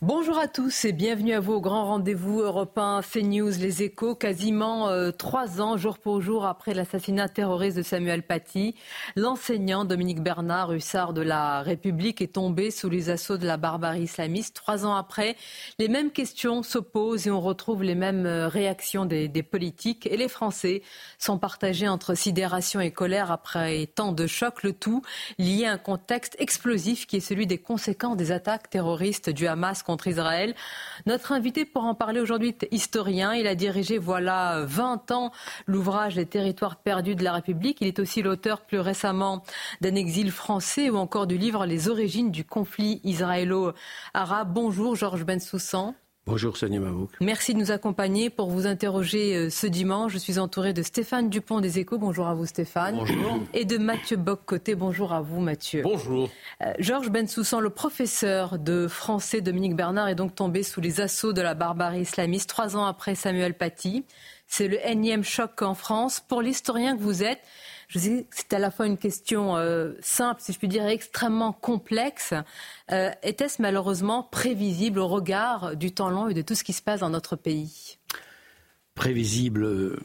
Bonjour à tous et bienvenue à vous au grand rendez-vous européen CNews Les Échos, quasiment euh, trois ans jour pour jour après l'assassinat terroriste de Samuel Paty. L'enseignant Dominique Bernard, hussard de la République, est tombé sous les assauts de la barbarie islamiste. Trois ans après, les mêmes questions s'opposent et on retrouve les mêmes euh, réactions des, des politiques. Et les Français sont partagés entre sidération et colère après tant de chocs, le tout lié à un contexte explosif qui est celui des conséquences des attaques terroristes du Hamas contre Israël. Notre invité pour en parler aujourd'hui est historien. Il a dirigé, voilà, 20 ans l'ouvrage Les territoires perdus de la République. Il est aussi l'auteur plus récemment d'un exil français ou encore du livre Les origines du conflit israélo-arabe. Bonjour Georges Bensoussan. Bonjour Sonia Mabouk. Merci de nous accompagner pour vous interroger euh, ce dimanche. Je suis entouré de Stéphane Dupont des Échos. Bonjour à vous Stéphane. Bonjour. Et de Mathieu Boccoté. Bonjour à vous Mathieu. Bonjour. Euh, Georges Bensoussan, le professeur de français Dominique Bernard, est donc tombé sous les assauts de la barbarie islamiste trois ans après Samuel Paty. C'est le énième choc en France. Pour l'historien que vous êtes, je sais que c'est à la fois une question euh, simple, si je puis dire, et extrêmement complexe. Euh, Était-ce malheureusement prévisible au regard du temps long et de tout ce qui se passe dans notre pays? Prévisible euh,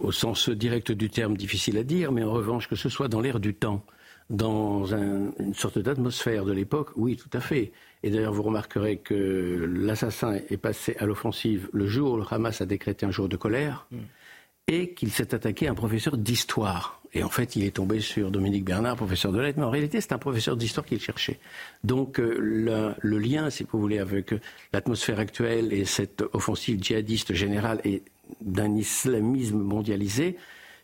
au sens direct du terme, difficile à dire, mais en revanche, que ce soit dans l'air du temps, dans un, une sorte d'atmosphère de l'époque, oui, tout à fait. Et d'ailleurs, vous remarquerez que l'assassin est passé à l'offensive le jour où le Hamas a décrété un jour de colère. Mm. Et qu'il s'est attaqué à un professeur d'histoire. Et en fait, il est tombé sur Dominique Bernard, professeur de lettres, mais en réalité, c'est un professeur d'histoire qu'il cherchait. Donc, euh, le, lien, si vous voulez, avec l'atmosphère actuelle et cette offensive djihadiste générale et d'un islamisme mondialisé,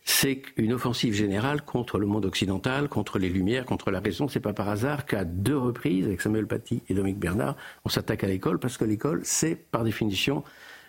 c'est une offensive générale contre le monde occidental, contre les Lumières, contre la raison. C'est pas par hasard qu'à deux reprises, avec Samuel Paty et Dominique Bernard, on s'attaque à l'école, parce que l'école, c'est par définition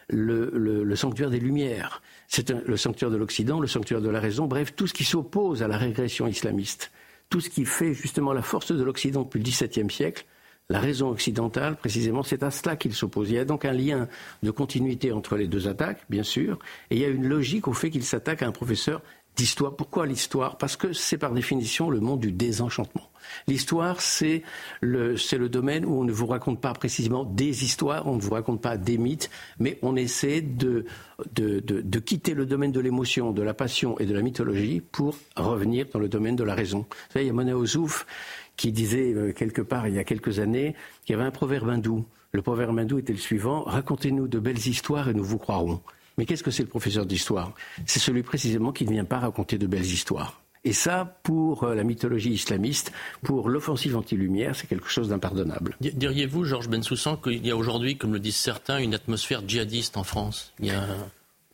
le, sanctuaire des Lumières. C'est le sanctuaire de l'Occident, le sanctuaire de la raison, bref, tout ce qui s'oppose à la régression islamiste, tout ce qui fait justement la force de l'Occident depuis le XVIIe siècle, la raison occidentale, précisément, c'est à cela qu'il s'oppose. Il y a donc un lien de continuité entre les deux attaques, bien sûr, et il y a une logique au fait qu'il s'attaque à un professeur d'histoire. Pourquoi l'histoire? Parce que c'est par définition le monde du désenchantement. L'histoire, c'est le, c'est le domaine où on ne vous raconte pas précisément des histoires, on ne vous raconte pas des mythes, mais on essaie de, de, de, de quitter le domaine de l'émotion, de la passion et de la mythologie pour revenir dans le domaine de la raison. Vous savez, il y a Mona Ozouf qui disait euh, quelque part il y a quelques années qu'il y avait un proverbe hindou. Le proverbe hindou était le suivant Racontez-nous de belles histoires et nous vous croirons. Mais qu'est-ce que c'est le professeur d'histoire? C'est celui précisément qui ne vient pas raconter de belles histoires. Et ça, pour euh, la mythologie islamiste, pour l'offensive anti-lumière, c'est quelque chose d'impardonnable. Diriez-vous, Georges Bensoussan, qu'il y a aujourd'hui, comme le disent certains, une atmosphère djihadiste en France?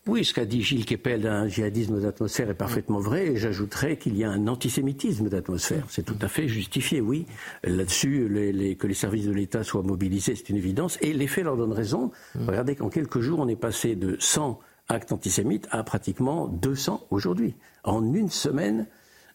Oui, ce qu'a dit Gilles Kepel d'un djihadisme d'atmosphère est parfaitement vrai, et j'ajouterais qu'il y a un antisémitisme d'atmosphère. C'est tout à fait justifié, oui. Là-dessus, les, les, que les services de l'État soient mobilisés, c'est une évidence, et les faits leur donnent raison. Regardez qu'en quelques jours, on est passé de 100 actes antisémites à pratiquement 200 aujourd'hui. En une semaine,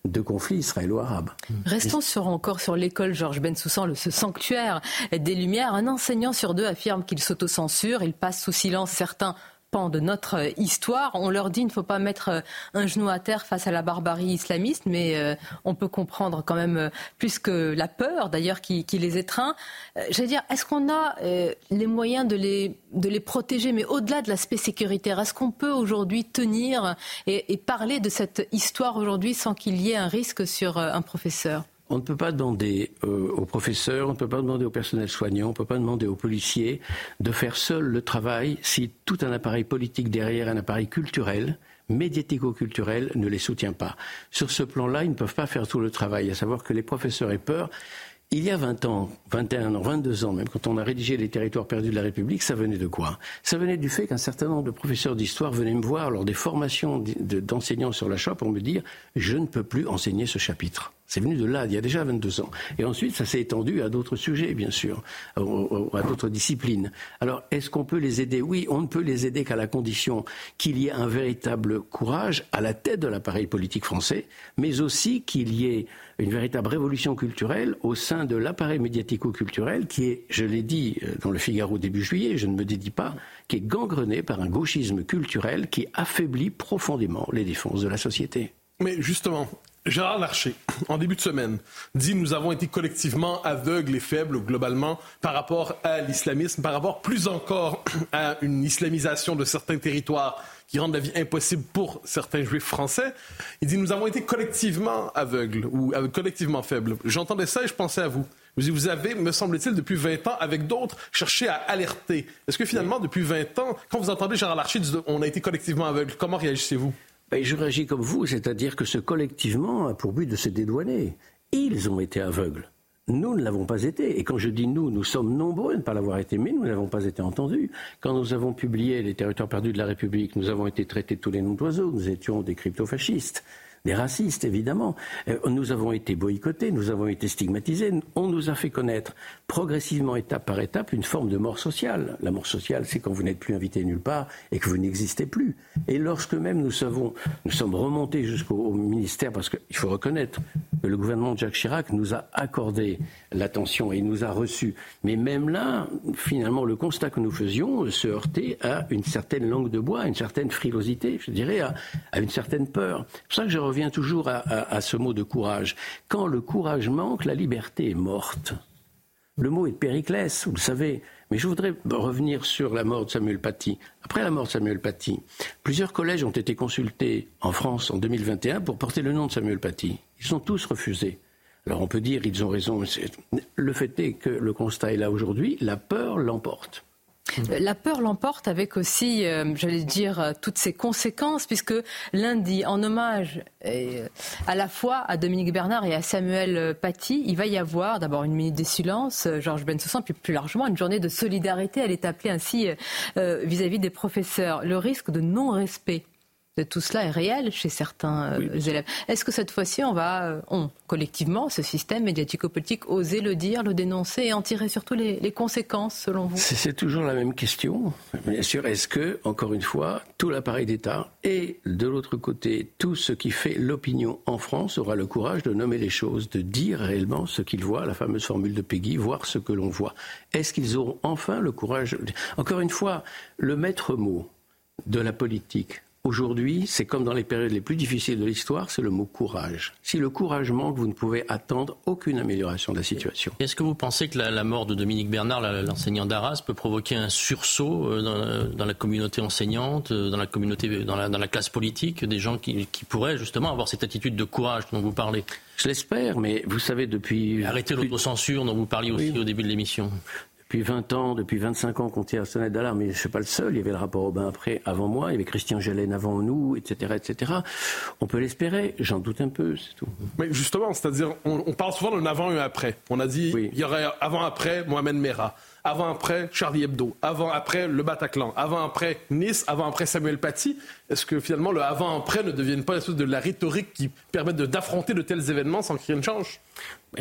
de conflits israélo-arabes. Restons sur, encore sur l'école Georges Bensoussan, ce sanctuaire des Lumières. Un enseignant sur deux affirme qu'il s'autocensure, il passe sous silence certains de notre histoire. On leur dit qu'il ne faut pas mettre un genou à terre face à la barbarie islamiste, mais euh, on peut comprendre quand même plus que la peur d'ailleurs qui, les étreint. Euh, J'allais dire, est-ce qu'on a euh, les moyens de les, de les protéger, mais au-delà de l'aspect sécuritaire, est-ce qu'on peut aujourd'hui tenir et, parler de cette histoire aujourd'hui sans qu'il y ait un risque sur un professeur? On ne peut pas demander euh, aux professeurs, on ne peut pas demander au personnel soignant, on ne peut pas demander aux policiers de faire seul le travail si tout un appareil politique derrière, un appareil culturel, médiatico-culturel, ne les soutient pas. Sur ce plan-là, ils ne peuvent pas faire tout le travail, à savoir que les professeurs aient peur. Il y a 20 ans, 21 ans, 22 ans, même quand on a rédigé les territoires perdus de la République, ça venait de quoi? Ça venait du fait qu'un certain nombre de professeurs d'histoire venaient me voir lors des formations d'enseignants sur la pour me dire je ne peux plus enseigner ce chapitre. C'est venu de là, il y a déjà 22 ans. Et ensuite, ça s'est étendu à d'autres sujets, bien sûr, à d'autres disciplines. Alors, est-ce qu'on peut les aider? Oui, on ne peut les aider qu'à la condition qu'il y ait un véritable courage à la tête de l'appareil politique français, mais aussi qu'il y ait une véritable révolution culturelle au sein de l'appareil médiatico-culturel qui est, je l'ai dit euh, dans le Figaro début juillet, je ne me dédie pas, qui est gangrené par un gauchisme culturel qui affaiblit profondément les défenses de la société. Mais justement, Gérard Larcher, en début de semaine, dit nous avons été collectivement aveugles et faibles globalement par rapport à l'islamisme, par rapport plus encore à une islamisation de certains territoires qui rendent la vie impossible pour certains juifs français. Il dit nous avons été collectivement aveugles ou collectivement faibles. J'entendais ça et je pensais à vous. Vous avez, me semble-t-il, depuis 20 ans, avec d'autres, cherché à alerter. Est-ce que finalement, depuis 20 ans, quand vous entendez Gérard Larcher on a été collectivement aveugles, comment réagissez-vous? Ben, je réagis comme vous, c'est-à-dire que ce collectivement a pour but de se dédouaner. Ils ont été aveugles. Nous ne l'avons pas été. Et quand je dis nous, nous sommes nombreux à ne pas l'avoir été, mais nous n'avons pas été entendus. Quand nous avons publié Les territoires perdus de la République, nous avons été traités tous les noms d'oiseaux. Nous étions des crypto-fascistes des racistes, évidemment. Euh, nous avons été boycottés, nous avons été stigmatisés. On nous a fait connaître progressivement, étape par étape, une forme de mort sociale. La mort sociale, c'est quand vous n'êtes plus invité nulle part et que vous n'existez plus. Et lorsque même nous, savons, nous sommes remontés jusqu'au ministère, parce qu'il faut reconnaître que le gouvernement de Jacques Chirac nous a accordé l'attention et nous a reçus. Mais même là, finalement, le constat que nous faisions se heurtait à une certaine langue de bois, à une certaine frilosité, je dirais, à, une certaine peur. C'est pour ça que je reviens toujours à, ce mot de courage. Quand le courage manque, la liberté est morte. Le mot est Périclès, vous le savez. Mais je voudrais revenir sur la mort de Samuel Paty. Après la mort de Samuel Paty, plusieurs collèges ont été consultés en France en 2021 pour porter le nom de Samuel Paty. Ils sont tous refusés. Alors on peut dire ils ont raison. Le fait est que le constat est là aujourd'hui, la peur l'emporte. La peur l'emporte avec aussi, euh, j'allais dire, euh, toutes ses conséquences, puisque lundi, en hommage euh, à la fois à Dominique Bernard et à Samuel Paty, il va y avoir d'abord une minute de silence, Georges Bensoussan, puis plus largement une journée de solidarité. Elle est appelée ainsi vis à -vis des professeurs. Le risque de non-respect de tout cela est réel chez certains euh, élèves. Est-ce que cette fois-ci, on va, euh, on, collectivement, ce système médiatico-politique, oser le dire, le dénoncer et en tirer surtout les, conséquences, selon vous? C'est toujours la même question. Bien sûr, est-ce que, encore une fois, tout l'appareil d'État et, de l'autre côté, tout ce qui fait l'opinion en France aura le courage de nommer les choses, de dire réellement ce qu'ils voient, la fameuse formule de Peggy, voir ce que l'on voit Est-ce qu'ils auront enfin le courage? Encore une fois, le maître mot de la politique, Aujourd'hui, c'est comme dans les périodes les plus difficiles de l'histoire, c'est le mot courage. Si le courage manque, vous ne pouvez attendre aucune amélioration de la situation. Est-ce que vous pensez que la, mort de Dominique Bernard, l'enseignant d'Arras, peut provoquer un sursaut euh, dans, la communauté enseignante, euh, dans la communauté, dans la, classe politique, des gens qui, pourraient justement avoir cette attitude de courage dont vous parlez? Je l'espère, mais vous savez, depuis... Arrêtez l'autocensure dont vous parliez aussi au début de l'émission depuis 20 ans, depuis 25 ans qu'on tire la sonnette d'alarme, mais je ne suis pas le seul, il y avait le rapport Aubin après, avant moi, il y avait Christian Gélène avant nous, etc., etc. On peut l'espérer, j'en doute un peu, c'est tout. Mais justement, c'est-à-dire, on, parle souvent d'un avant et un après. On a dit, il y aurait avant-après Mohamed Merah, avant-après Charlie Hebdo, avant-après le Bataclan, avant-après Nice, avant-après Samuel Paty. Est-ce que finalement le avant-après ne devienne pas une sorte de la rhétorique qui permet d'affronter de, tels événements sans qu'il y ait une change?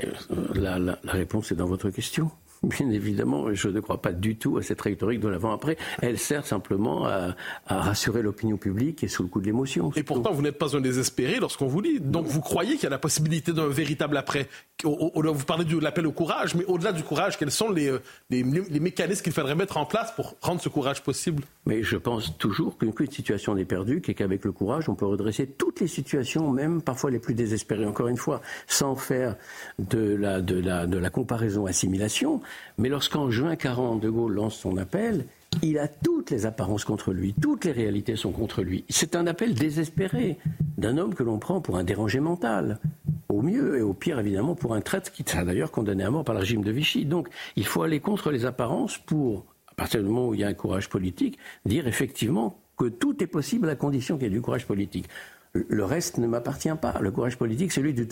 Euh, la, la réponse est dans votre question. Bien évidemment, je ne crois pas du tout à cette rhétorique de l'avant-après. Elle sert simplement à, rassurer l'opinion publique et sous le coup de l'émotion. Et pourtant, vous n'êtes pas un désespéré lorsqu'on vous lit. Donc, vous croyez qu'il y a la possibilité d'un véritable après. vous parlez de l'appel au courage, mais au-delà du courage, quels sont les, euh, les, mécanismes qu'il faudrait mettre en place pour rendre ce courage possible? Mais je pense toujours qu'une situation n'est perdue, qu'avec le courage, on peut redresser toutes les situations, même parfois les plus désespérées. Encore une fois, sans faire de la, de la, de la comparaison assimilation, mais lorsqu'en juin 40, De Gaulle lance son appel, il a toutes les apparences contre lui, toutes les réalités sont contre lui. C'est un appel désespéré d'un homme que l'on prend pour un dérangé mental, au mieux et au pire évidemment pour un traître qui sera d'ailleurs condamné à mort par le régime de Vichy. Donc il faut aller contre les apparences pour, à partir du moment où il y a un courage politique, dire effectivement que tout est possible à condition qu'il y ait du courage politique. Le reste ne m'appartient pas. Le courage politique, c'est celui de,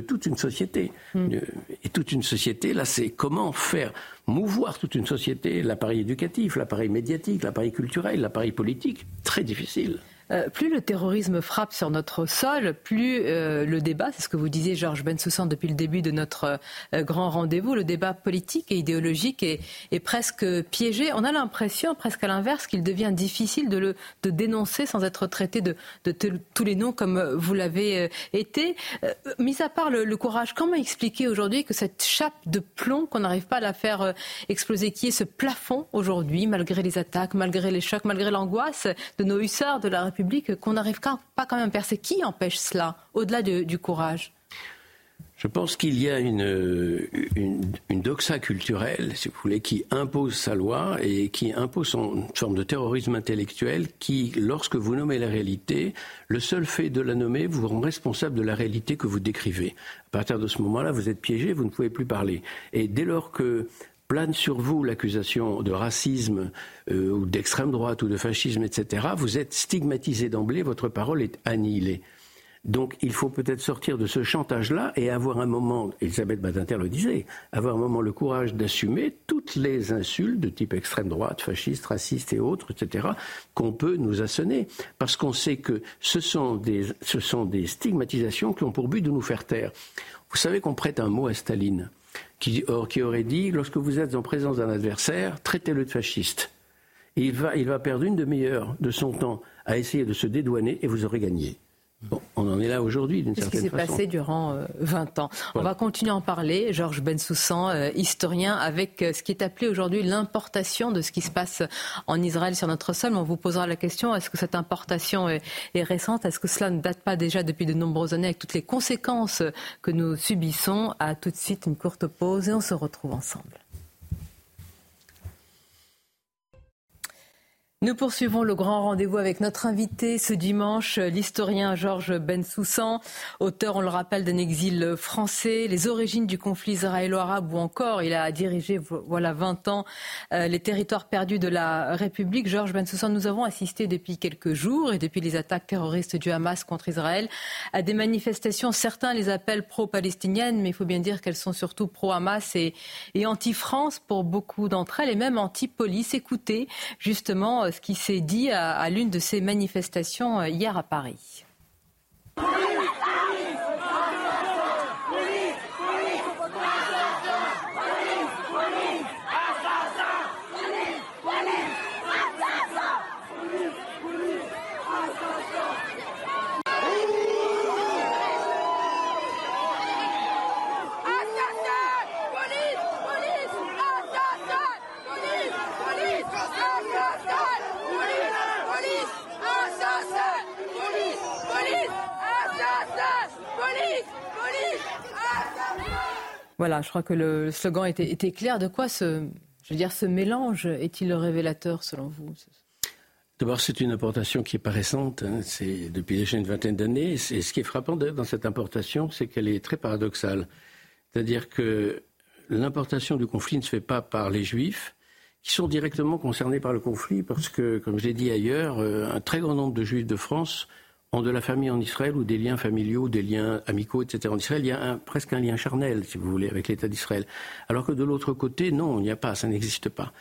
toute une société. Hmm. Euh, et toute une société, là, c'est comment faire mouvoir toute une société, l'appareil éducatif, l'appareil médiatique, l'appareil culturel, l'appareil politique. Très difficile. Euh, plus le terrorisme frappe sur notre sol, plus euh, le débat, c'est ce que vous disiez Georges Bensoussan depuis le début de notre euh, grand rendez-vous, le débat politique et idéologique est, presque piégé. On a l'impression, presque à l'inverse, qu'il devient difficile de le de dénoncer sans être traité de, tous les noms comme vous l'avez été. mis à part le, courage, comment expliquer aujourd'hui que cette chape de plomb qu'on n'arrive pas à la faire exploser, qui est ce plafond aujourd'hui, malgré les attaques, malgré les chocs, malgré l'angoisse de nos hussards de la République qu'on n'arrive pas quand même à percer. Qui empêche cela, au-delà du courage? Je pense qu'il y a une, une, doxa culturelle, si vous voulez, qui impose sa loi et qui impose une forme de terrorisme intellectuel qui, lorsque vous nommez la réalité, le seul fait de la nommer vous rend responsable de la réalité que vous décrivez. À partir de ce moment-là, vous êtes piégé, vous ne pouvez plus parler. Et dès lors que plane sur vous l'accusation de racisme euh, ou d'extrême droite ou de fascisme, etc., vous êtes stigmatisé d'emblée, votre parole est annihilée. Donc il faut peut-être sortir de ce chantage-là et avoir un moment, Elisabeth Badinter le disait, avoir un moment le courage d'assumer toutes les insultes de type extrême droite, fasciste, raciste et autres, etc., qu'on peut nous assonner. Parce qu'on sait que ce sont, des, ce sont des stigmatisations qui ont pour but de nous faire taire. Vous savez qu'on prête un mot à Staline qui, aurait dit lorsque vous êtes en présence d'un adversaire, traitez-le de fasciste. il va, il va perdre une demi-heure de son temps à essayer de se dédouaner et vous aurez gagné. Bon, on en est là aujourd'hui, d'une certaine façon. ce qui s'est passé durant 20 euh, ans? On va continuer à en parler. Georges Bensoussan, euh, historien, avec euh, ce qui est appelé aujourd'hui l'importation de ce qui se passe en Israël sur notre sol. On vous posera la question est-ce que cette importation est, est récente? Est-ce que cela ne date pas déjà depuis de nombreuses années avec toutes les conséquences que nous subissons? À tout de suite, une courte pause et on se retrouve ensemble. Nous poursuivons le grand rendez-vous avec notre invité ce dimanche, l'historien Georges Bensoussan, auteur, on le rappelle, d'un exil français, les origines du conflit israélo-arabe ou encore il a dirigé, voilà, 20 ans, euh, les territoires perdus de la République. Georges Bensoussan, nous avons assisté depuis quelques jours et depuis les attaques terroristes du Hamas contre Israël à des manifestations. Certains les appellent pro-palestiniennes, mais il faut bien dire qu'elles sont surtout pro-Hamas et, et anti-France pour beaucoup d'entre elles et même anti-police. Écoutez, justement, ce qui s'est dit à, l'une de ces manifestations euh, hier à Paris. Voilà, je crois que le slogan était, clair. De quoi ce, je veux dire, ce mélange est-il révélateur selon vous? D'abord, c'est une importation qui n'est pas récente, hein. c'est depuis déjà une vingtaine d'années. Et ce qui est frappant dans cette importation, c'est qu'elle est très paradoxale. C'est-à-dire que l'importation du conflit ne se fait pas par les juifs, qui sont directement concernés par le conflit, parce que, comme je l'ai dit ailleurs, euh, un très grand nombre de juifs de France ont de la famille en Israël ou des liens familiaux, des liens amicaux, etc. En Israël, il y a presque un lien charnel, si vous voulez, avec l'État d'Israël. Alors que de l'autre côté, non, il n'y a pas, ça n'existe pas.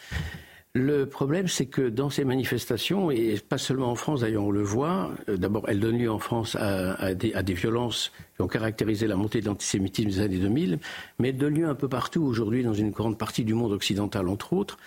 Le problème, c'est que dans ces manifestations, et pas seulement en France, d'ailleurs on le voit, euh, d'abord elles donnent lieu en France à, des, à, des, violences qui ont caractérisé la montée de l'antisémitisme des années 2000, mais elles donnent lieu un peu partout aujourd'hui dans une grande partie du monde occidental, entre autres,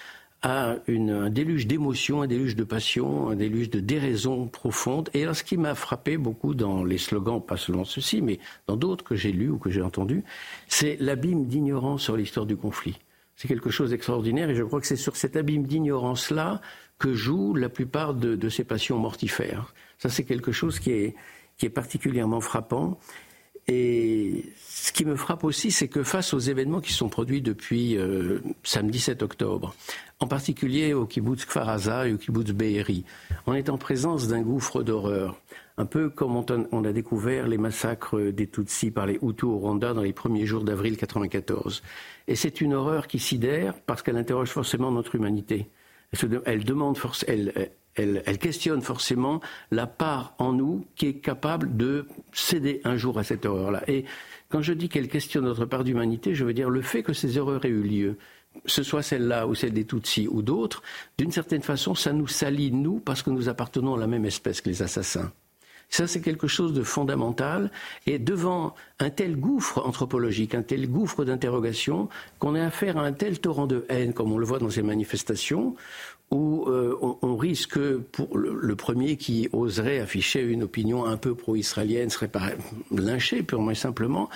à un déluge d'émotions, un déluge de passion, un déluge de déraison profonde. Et alors, ce qui m'a frappé beaucoup dans les slogans, pas seulement ceux-ci, mais dans d'autres que j'ai lus ou que j'ai entendus, c'est l'abîme d'ignorance sur l'histoire du conflit. C'est quelque chose d'extraordinaire et je crois que c'est sur cet abîme d'ignorance-là que jouent la plupart de, ces passions mortifères. Ça, c'est quelque chose qui est, qui est particulièrement frappant. Et ce qui me frappe aussi, c'est que face aux événements qui sont produits depuis euh, samedi 7 octobre, en particulier au kibbutz Kfaraza et au kibbutz Be'eri, on est en présence d'un gouffre d'horreur, un peu comme on a découvert les massacres des Tutsis par les Hutus au Rwanda dans les premiers jours d'avril 1994. Et c'est une horreur qui sidère parce qu'elle interroge forcément notre humanité. Elle, demande, elle, questionne forcément la part en nous qui est capable de céder un jour à cette horreur-là. Et Quand je dis qu'elle questionne notre part d'humanité, je veux dire le fait que ces erreurs aient eu lieu, ce soit celle-là ou celle des Tutsis ou d'autres, d'une certaine façon, ça nous salit, nous, parce que nous appartenons à la même espèce que les assassins. Ça, c'est quelque chose de fondamental. Et devant un tel gouffre anthropologique, un tel gouffre d'interrogation, qu'on a affaire à un tel torrent de haine, comme on le voit dans ces manifestations, où euh, on, risque, pour le, premier qui oserait afficher une opinion un peu pro-israélienne serait pas lynché purement et simplement,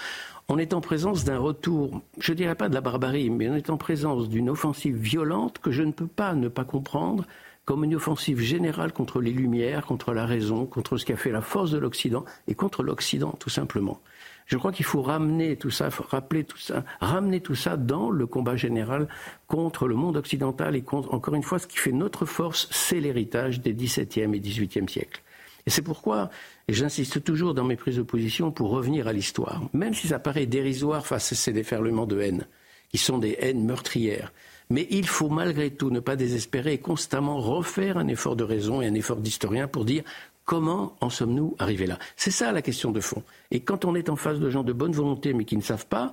on est en présence d'un retour, je ne dirais pas de la barbarie, mais on est en présence d'une offensive violente que je ne peux pas ne pas comprendre comme une offensive générale contre les Lumières, contre la raison, contre ce qui a fait la force de l'Occident et contre l'Occident, tout simplement. Je crois qu'il faut ramener tout ça, rappeler tout ça, ramener tout ça dans le combat général contre le monde occidental et contre, encore une fois, ce qui fait notre force, c'est l'héritage des XVIIe et XVIIIe siècles. Et c'est pourquoi, j'insiste toujours dans mes prises de position pour revenir à l'histoire, même si ça paraît dérisoire face à ces déferlements de haine, qui sont des haines meurtrières, mais il faut malgré tout ne pas désespérer et constamment refaire un effort de raison et un effort d'historien pour dire comment en sommes-nous arrivés là? C'est ça la question de fond. Et quand on est en face de gens de bonne volonté mais qui ne savent pas,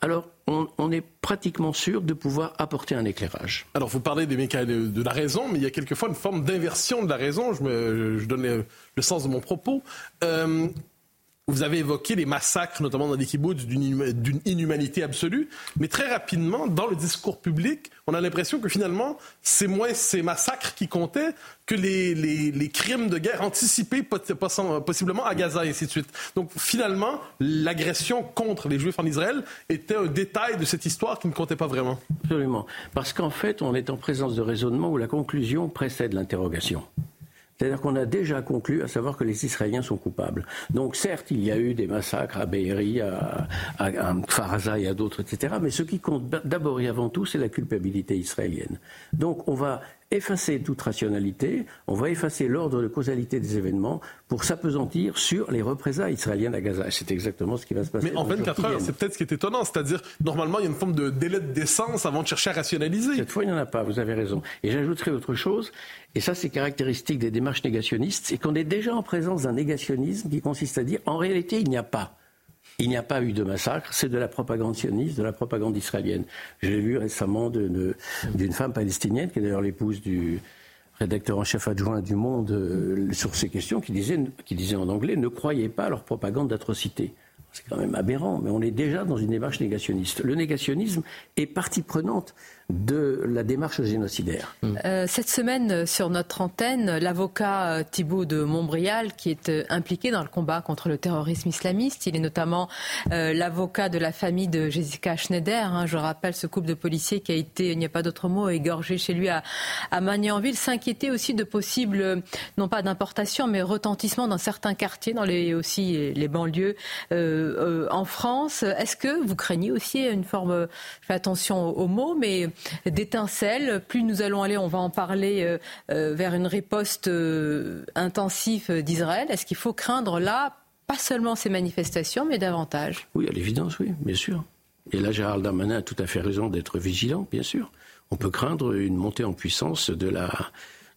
alors on, est pratiquement sûr de pouvoir apporter un éclairage. Alors vous parlez des mécanismes de la raison, mais il y a quelquefois une forme d'inversion de la raison. Je, donne le, sens de mon propos. Euh, vous avez évoqué les massacres, notamment dans les kibbutz, d'une inhumanité absolue. Mais très rapidement, dans le discours public, on a l'impression que finalement, c'est moins ces massacres qui comptaient que les, crimes de guerre anticipés possiblement à Gaza et ainsi de suite. Donc finalement, l'agression contre les Juifs en Israël était un détail de cette histoire qui ne comptait pas vraiment. Absolument. Parce qu'en fait, on est en présence de raisonnements où la conclusion précède l'interrogation. C'est-à-dire qu'on a déjà conclu à savoir que les Israéliens sont coupables. Donc certes, il y a eu des massacres à Be'eri, à, à, et à d'autres, etc. Mais ce qui compte d'abord et avant tout, c'est la culpabilité israélienne. Donc on va effacer toute rationalité, on va effacer l'ordre de causalité des événements pour s'apesantir sur les représailles israéliennes à Gaza. C'est exactement ce qui va se passer. Mais en 24 heures, c'est peut-être ce qui est étonnant, c'est-à-dire normalement il y a une forme de délai de décence avant de chercher à rationaliser. Cette fois, il n'y en a pas, vous avez raison. Et j'ajouterai autre chose, et ça c'est caractéristique des démarches négationnistes, c'est qu'on est déjà en présence d'un négationnisme qui consiste à dire en réalité il n'y a pas. Il n'y a pas eu de massacre, c'est de la propagande sioniste, de la propagande israélienne. J'ai vu récemment d'une femme palestinienne, qui est d'ailleurs l'épouse du rédacteur en chef adjoint du Monde euh, sur ces questions, qui disait, qui disait en anglais Ne croyez pas à leur propagande d'atrocité. C'est quand même aberrant, mais on est déjà dans une démarche négationniste. Le négationnisme est partie prenante de la démarche génocidaire. Euh, cette semaine, sur notre antenne, l'avocat euh, Thibault de Montbrial, qui est euh, impliqué dans le combat contre le terrorisme islamiste, il est notamment l'avocat de la famille de Jessica Schneider. Hein. je rappelle ce couple de policiers qui a été, il n'y a pas d'autre mot, égorgé chez lui à, à Magnanville, s'inquiétait aussi de possibles, non pas d'importation, mais retentissement dans certains quartiers, dans les aussi les banlieues en France. Est-ce que vous craignez aussi une forme, je fais attention aux mots, mais d'étincelles. Plus nous allons aller, on va en parler, euh, euh, vers une riposte euh, intensive d'Israël. Est-ce qu'il faut craindre là, pas seulement ces manifestations, mais davantage? Oui, à l'évidence, oui, bien sûr. Et là, Gérald Darmanin a tout à fait raison d'être vigilant, bien sûr. On peut craindre une montée en puissance de la,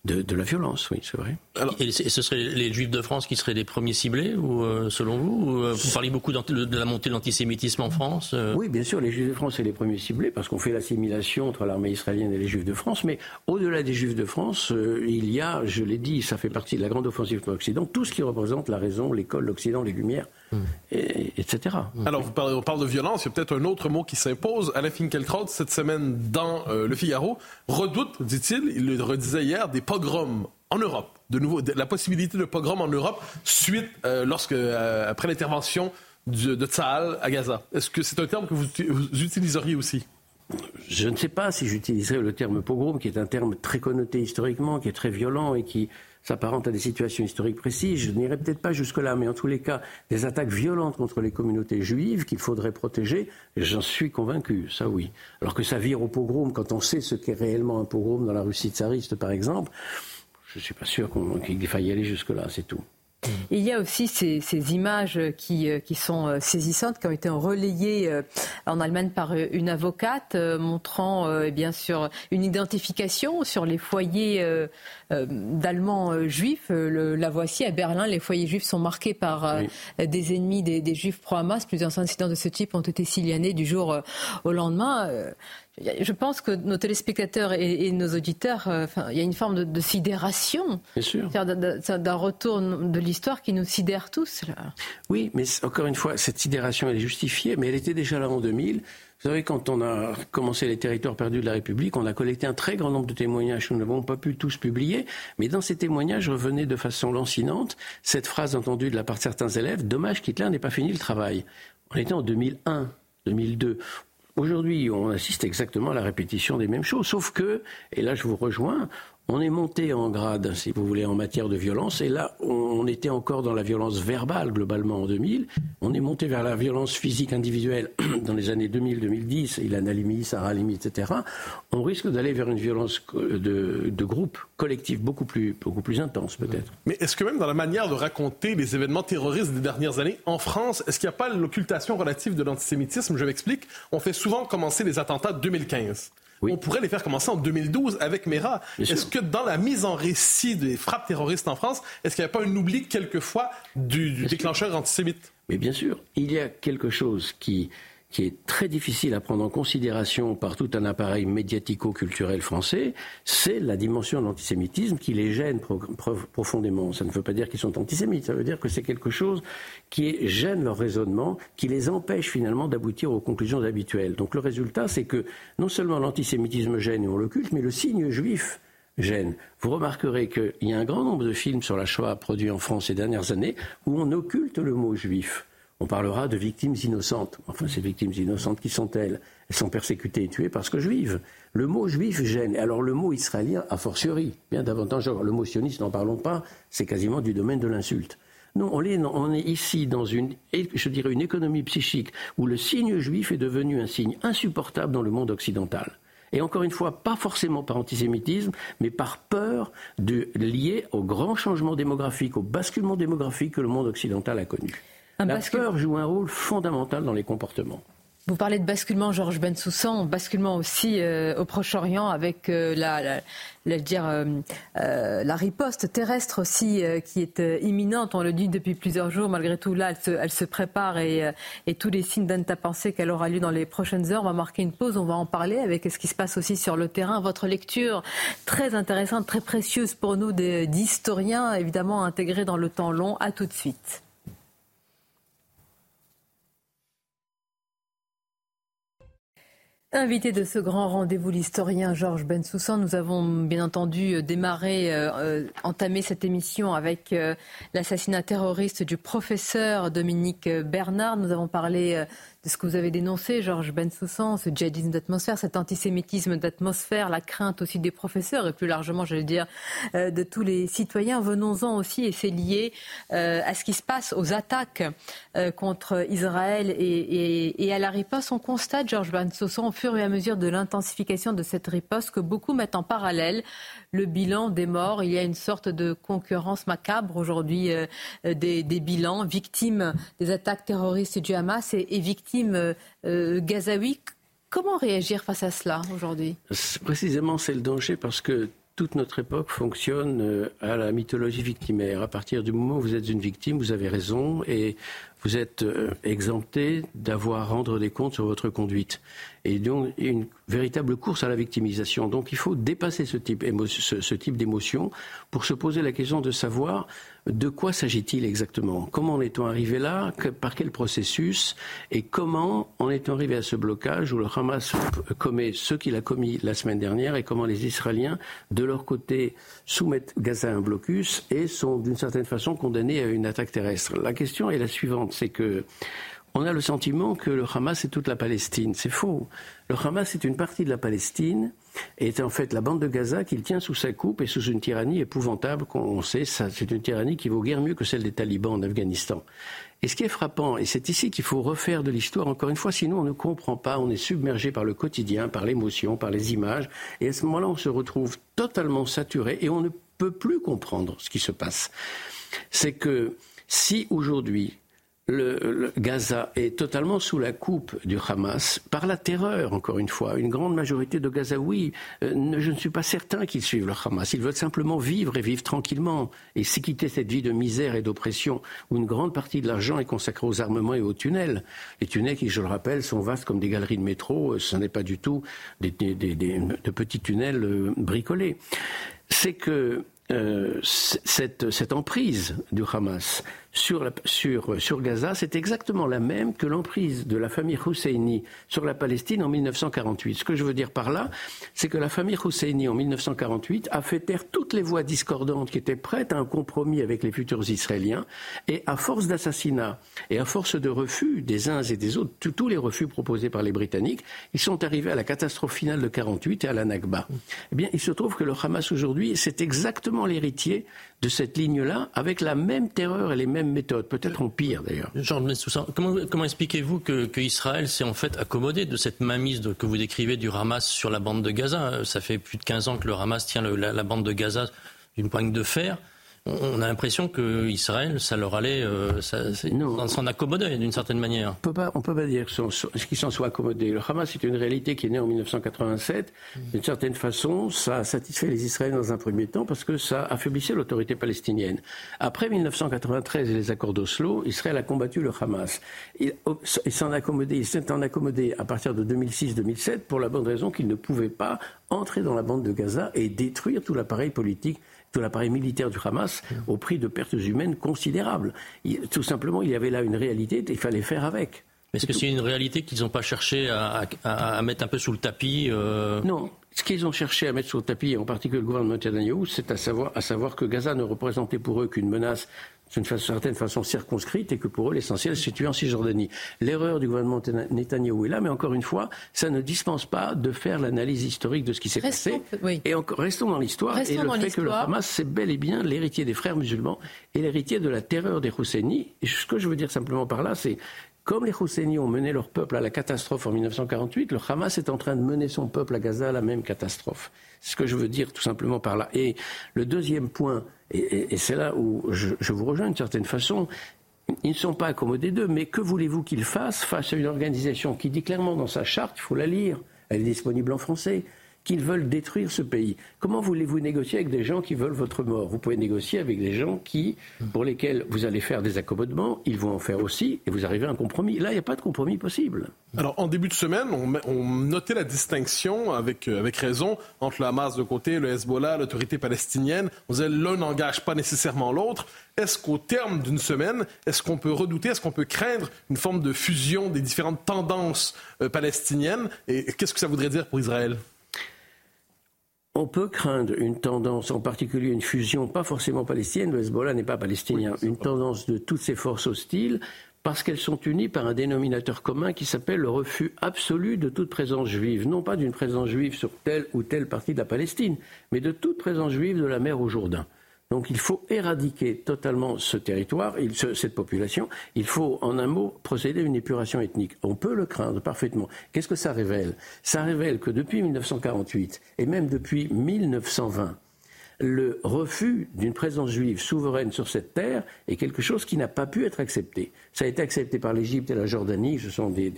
de, la violence, oui, c'est vrai. et ce seraient les Juifs de France qui seraient les premiers ciblés, ou, euh, selon vous euh, Vous parlez beaucoup de la montée de l'antisémitisme en France euh Oui, bien sûr, les Juifs de France, sont les premiers ciblés, parce qu'on fait l'assimilation entre l'armée israélienne et les Juifs de France. Mais au-delà des Juifs de France, il y a, je l'ai dit, ça fait partie de la grande offensive pour l'Occident, tout ce qui représente la raison, l'école, l'Occident, les Lumières, etc. Alors, vous parlez, on parle de violence, il y a peut-être un autre mot qui s'impose. Alain Finkielkraut, cette semaine dans Le Figaro, redoute, dit-il, il le redisait hier, des pogroms en Europe. De nouveau, la possibilité de pogrom en Europe suite, euh, lorsque, euh, après l'intervention de Tsahal à Gaza. Est-ce que c'est un terme que vous, utiliseriez aussi? Je ne sais pas si j'utiliserais le terme pogrom, qui est un terme très connoté historiquement, qui est très violent et qui s'apparente à des situations historiques précises. Je n'irai peut-être pas jusque-là, mais en tous les cas, des attaques violentes contre les communautés juives qu'il faudrait protéger, j'en suis convaincu, ça oui. Alors que ça vire au pogrom, quand on sait ce qu'est réellement un pogrom dans la Russie tsariste, par exemple, je ne suis pas sûr qu'il faille aller jusque-là, c'est tout. Il y a aussi ces, images qui, qui, sont saisissantes, qui ont été relayées en Allemagne par une avocate, montrant bien sûr une identification sur les foyers d'Allemands juifs. la voici à Berlin. Les foyers juifs sont marqués par des ennemis des, juifs pro-Hamas. Plusieurs incidents de ce type ont été signalés du jour au lendemain. Je pense que nos téléspectateurs et, nos auditeurs, euh, il y a une forme de, sidération. D'un retour de l'histoire qui nous sidère tous. Oui, mais encore une fois, cette sidération, elle est justifiée, mais elle était déjà là en 2000. Vous savez, quand on a commencé les territoires perdus de la République, on a collecté un très grand nombre de témoignages que nous n'avons pas pu tous publier, mais dans ces témoignages revenait de façon lancinante cette phrase entendue de la part de certains élèves Dommage qu'Hitler n'ait pas fini le travail. On était en 2001. 2002. Aujourd'hui, on assiste exactement à la répétition des mêmes choses, sauf que, et là je vous rejoins, on est monté en grade, si vous voulez, en matière de violence, et là, on était encore dans la violence verbale, globalement, en 2000. On est monté vers la violence physique individuelle dans les années 2000-2010, Ilan Halimi, Sarah Halimi, etc. On risque d'aller vers une violence de, groupe, collective, beaucoup plus, beaucoup plus intense, peut-être. Mais est-ce que même dans la manière de raconter les événements terroristes des dernières années, en France, est-ce qu'il n'y a pas l'occultation relative de l'antisémitisme? Je m'explique. On fait souvent commencer les attentats de 2015. On pourrait les faire commencer en 2012 avec Mera. Est-ce que dans la mise en récit des frappes terroristes en France, est-ce qu'il n'y a pas un oubli quelquefois du déclencheur antisémite? Mais bien sûr, il y a quelque chose qui qui est très difficile à prendre en considération par tout un appareil médiatico-culturel français, c'est la dimension de l'antisémitisme qui les gêne profondément. Ça ne veut pas dire qu'ils sont antisémites, ça veut dire que c'est quelque chose qui gêne leur raisonnement, qui les empêche finalement d'aboutir aux conclusions habituelles. Donc le résultat, c'est que non seulement l'antisémitisme gêne et on l'occulte, mais le signe juif gêne. Vous remarquerez qu'il y a un grand nombre de films sur la Shoah produits en France ces dernières années où on occulte le mot juif on parlera de victimes innocentes. Enfin, ces victimes innocentes, qui sont-elles? Elles sont persécutées et tuées parce que juives. Le mot juif gêne. Alors le mot israélien, a fortiori, bien davantage. Le mot sioniste, n'en parlons pas, c'est quasiment du domaine de l'insulte. Non, on est, ici dans une, je dirais, une économie psychique où le signe juif est devenu un signe insupportable dans le monde occidental. Et encore une fois, pas forcément par antisémitisme, mais par peur de, lié au grand changement démographique, au basculement démographique que le monde occidental a connu la peur joue un rôle fondamental dans les comportements. Vous parlez de basculement, Georges Bensoussan, basculement aussi euh, au Proche-Orient avec euh, la, dire, euh, la riposte terrestre aussi qui est imminente. On le dit depuis plusieurs jours. Malgré tout, là, elle se, prépare et, et, tous les signes donnent à penser qu'elle aura lieu dans les prochaines heures. On va marquer une pause, on va en parler avec ce qui se passe aussi sur le terrain. Votre lecture très intéressante, très précieuse pour nous d'historiens, évidemment intégrés dans le temps long. À tout de suite. Invité de ce grand rendez-vous, l'historien Georges Bensoussan, nous avons bien entendu démarré, euh, euh, entamé cette émission avec euh, l'assassinat terroriste du professeur Dominique Bernard. Nous avons parlé ce que vous avez dénoncé, Georges Bensoussan, ce djihadisme d'atmosphère, cet antisémitisme d'atmosphère, la crainte aussi des professeurs et plus largement, veux dire, euh, de tous les citoyens. Venons-en aussi, et c'est lié euh, à ce qui se passe, aux attaques euh, contre Israël et, à la riposte. On constate, Georges Bensoussan, au fur et à mesure de l'intensification de cette riposte, que beaucoup mettent en parallèle le bilan des morts. Il y a une sorte de concurrence macabre aujourd'hui des, bilans, victimes des attaques terroristes du Hamas et, victimes euh, euh. Comment réagir face à cela aujourd'hui? Précisément, c'est le danger parce que toute notre époque fonctionne euh, à la mythologie victimaire. À partir du moment où vous êtes une victime, vous avez raison et vous êtes exempté d'avoir à rendre des comptes sur votre conduite. Et donc, une véritable course à la victimisation. Donc, il faut dépasser ce type d'émotion pour se poser la question de savoir de quoi s'agit-il exactement? Comment en est-on arrivé là? Par quel processus? Et comment en est-on arrivé à ce blocage où le Hamas commet ce qu'il a commis la semaine dernière et comment les Israéliens, de leur côté, soumettent Gaza à un blocus et sont d'une certaine façon condamnés à une attaque terrestre? La question est la suivante, c'est que on a le sentiment que le Hamas est toute la Palestine. C'est faux. Le Hamas est une partie de la Palestine est en fait la bande de Gaza qu'il tient sous sa coupe et sous une tyrannie épouvantable qu'on sait, c'est une tyrannie qui vaut guère mieux que celle des talibans en Afghanistan. Et ce qui est frappant, et c'est ici qu'il faut refaire de l'histoire, encore une fois, sinon on ne comprend pas, on est submergé par le quotidien, par l'émotion, par les images, et à ce moment-là on se retrouve totalement saturé et on ne peut plus comprendre ce qui se passe. C'est que si aujourd'hui le, Gaza est totalement sous la coupe du Hamas par la terreur, encore une fois. Une grande majorité de Gazaouis, euh, je ne suis pas certain qu'ils suivent le Hamas. Ils veulent simplement vivre et vivre tranquillement et s'y quitter cette vie de misère et d'oppression où une grande partie de l'argent est consacrée aux armements et aux tunnels. Les tunnels qui, je le rappelle, sont vastes comme des galeries de métro. Euh, ce n'est pas du tout des, de petits tunnels euh, bricolés. C'est que cette, cette emprise du Hamas sur, sur, sur Gaza, c'est exactement la même que l'emprise de la famille Husseini sur la Palestine en 1948. Ce que je veux dire par là, c'est que la famille Husseini en 1948 a fait taire toutes les voix discordantes qui étaient prêtes à un compromis avec les futurs Israéliens, et à force d'assassinats et à force de refus des uns et des autres, tous les refus proposés par les Britanniques, ils sont arrivés à la catastrophe finale de 48 et à la Nakba. Eh bien, il se trouve que le Hamas aujourd'hui, c'est exactement l'héritier de cette ligne-là, avec la même terreur et les mêmes méthode, peut-être en pire d'ailleurs. comment, comment expliquez-vous que, Israël s'est en fait accommodé de cette mainmise que vous décrivez du Hamas sur la bande de Gaza? Ça fait plus de 15 ans que le Hamas tient la, bande de Gaza d'une poigne de fer on a l'impression que Israël, ça leur allait euh, s'en accommoder d'une certaine manière. On ne peut pas dire qu'ils s'en soient accommodés. Le Hamas c'est une réalité qui est née en 1987. D'une certaine façon, ça a satisfait les Israéliens dans un premier temps parce que ça affaiblissait l'autorité palestinienne. Après 1993 et les accords d'Oslo, Israël a combattu le Hamas. Il, s'en accommodé, il s'est en accommodé à partir de 2006-2007 pour la bonne raison qu'il ne pouvait pas entrer dans la bande de Gaza et détruire tout l'appareil politique tout l'appareil militaire du Hamas au prix de pertes humaines considérables. tout simplement, il y avait là une réalité il fallait faire avec. Est-ce que c'est une réalité qu'ils n'ont pas cherché à, mettre un peu sous le tapis euh Non. Ce qu'ils ont cherché à mettre sous le tapis, en particulier le gouvernement de Netanyahu, c'est à savoir, à savoir que Gaza ne représentait pour eux qu'une menace d'une certaine façon circonscrite et que pour eux l'essentiel se situe en Cisjordanie. L'erreur du gouvernement Netanyahou est là, mais encore une fois, ça ne dispense pas de faire l'analyse historique de ce qui s'est passé. Et restons dans l'histoire et le fait que le Hamas c'est bel et bien l'héritier des frères musulmans et l'héritier de la terreur des Husseini. Et ce que je veux dire simplement par là, c'est comme les Husseini ont mené leur peuple à la catastrophe en 1948, le Hamas est en train de mener son peuple à Gaza à la même catastrophe. Ce que je veux dire tout simplement par là. Et le deuxième point, et, c'est là où je, je, vous rejoins d'une certaine façon, ils ne sont pas accommodés d'eux, mais que voulez-vous qu'ils fassent face à une organisation qui dit clairement dans sa charte, il faut la lire, elle est disponible en français, qu'ils veulent détruire ce pays. Comment voulez-vous négocier avec des gens qui veulent votre mort? Vous pouvez négocier avec des gens qui, pour lesquels vous allez faire des accommodements, ils vont en faire aussi, et vous arrivez à un compromis. Là, il n'y a pas de compromis possible. Alors, en début de semaine, on, notait la distinction, avec, euh, avec raison, entre le Hamas de côté, le Hezbollah, l'autorité palestinienne. On disait l'un n'engage pas nécessairement l'autre. Est-ce qu'au terme d'une semaine, est-ce qu'on peut redouter, est-ce qu'on peut craindre une forme de fusion des différentes tendances euh, palestiniennes? Et qu'est-ce que ça voudrait dire pour Israël? On peut craindre une tendance, en particulier une fusion, pas forcément palestinienne, le Hezbollah n'est pas palestinien, une tendance de toutes ces forces hostiles, parce qu'elles sont unies par un dénominateur commun qui s'appelle le refus absolu de toute présence juive, non pas d'une présence juive sur telle ou telle partie de la Palestine, mais de toute présence juive de la mer au Jourdain. Donc il faut éradiquer totalement ce territoire, cette population. Il faut, en un mot, procéder à une épuration ethnique. On peut le craindre parfaitement. Qu'est-ce que ça révèle? Ça révèle que depuis 1948 et même depuis 1920, le refus d'une présence juive souveraine sur cette terre est quelque chose qui n'a pas pu être accepté. Ça a été accepté par l'Égypte et la Jordanie, ce sont des,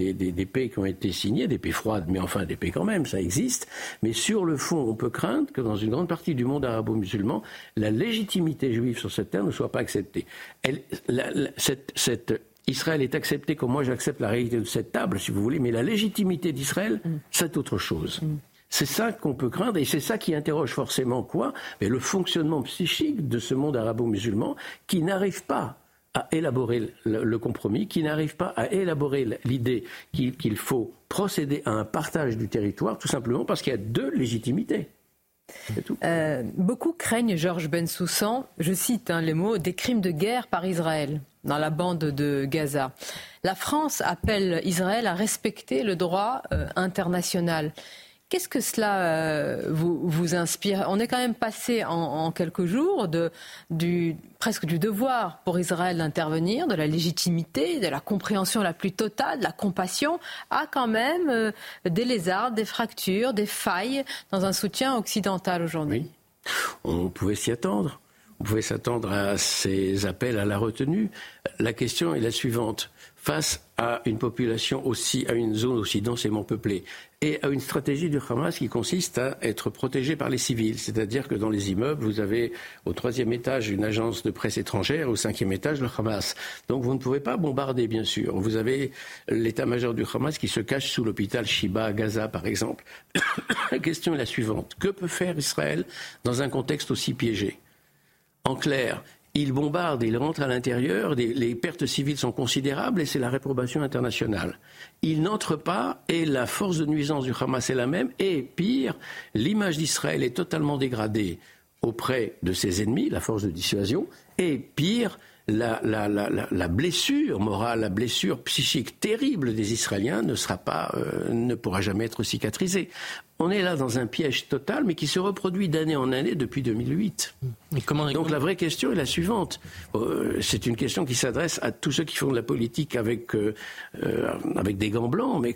paix qui ont été signés, des paix froides, mais enfin des paix quand même, ça existe. Mais sur le fond, on peut craindre que dans une grande partie du monde arabo-musulman, la légitimité juive sur cette terre ne soit pas acceptée. Israël est accepté comme moi j'accepte la réalité de cette table, si vous voulez, mais la légitimité d'Israël, mm. c'est autre chose. C'est ça qu'on peut craindre et c'est ça qui interroge forcément quoi Mais le fonctionnement psychique de ce monde arabo-musulman qui n'arrive pas à élaborer le, compromis, qui n'arrive pas à élaborer l'idée qu'il faut procéder à un partage du territoire, tout simplement parce qu'il y a deux légitimités. Euh, beaucoup craignent, Georges Bensoussan, je cite hein, les mots, des crimes de guerre par Israël dans la bande de Gaza. La France appelle Israël à respecter le droit euh, international. Qu'est-ce que cela euh, vous, inspire? On est quand même passé en, quelques jours de, du, presque du devoir pour Israël d'intervenir, de la légitimité, de la compréhension la plus totale, de la compassion, à quand même euh, des lézards, des fractures, des failles dans un soutien occidental aujourd'hui. On pouvait s'y attendre. On pouvait s'attendre à ces appels à la retenue. La question est la suivante. Face à une population aussi, à une zone aussi densément peuplée, et à une stratégie du Hamas qui consiste à être protégé par les civils. C'est-à-dire que dans les immeubles, vous avez au troisième étage une agence de presse étrangère, au cinquième étage le Hamas. Donc vous ne pouvez pas bombarder, bien sûr. Vous avez l'état-major du Hamas qui se cache sous l'hôpital Shiba à Gaza, par exemple. la question est la suivante. Que peut faire Israël dans un contexte aussi piégé? En clair, il bombarde, il rentre à l'intérieur, les pertes civiles sont considérables et c'est la réprobation internationale. Il n'entre pas et la force de nuisance du Hamas est la même et pire, l'image d'Israël est totalement dégradée auprès de ses ennemis, la force de dissuasion, et pire, la, blessure morale, la blessure psychique terrible des Israéliens ne euh, ne pourra jamais être cicatrisée. On est là dans un piège total, mais qui se reproduit d'année en année depuis 2008. Donc la vraie question est la suivante. Euh, c'est une question qui s'adresse à tous ceux qui font de la politique avec, euh, avec des gants blancs, mais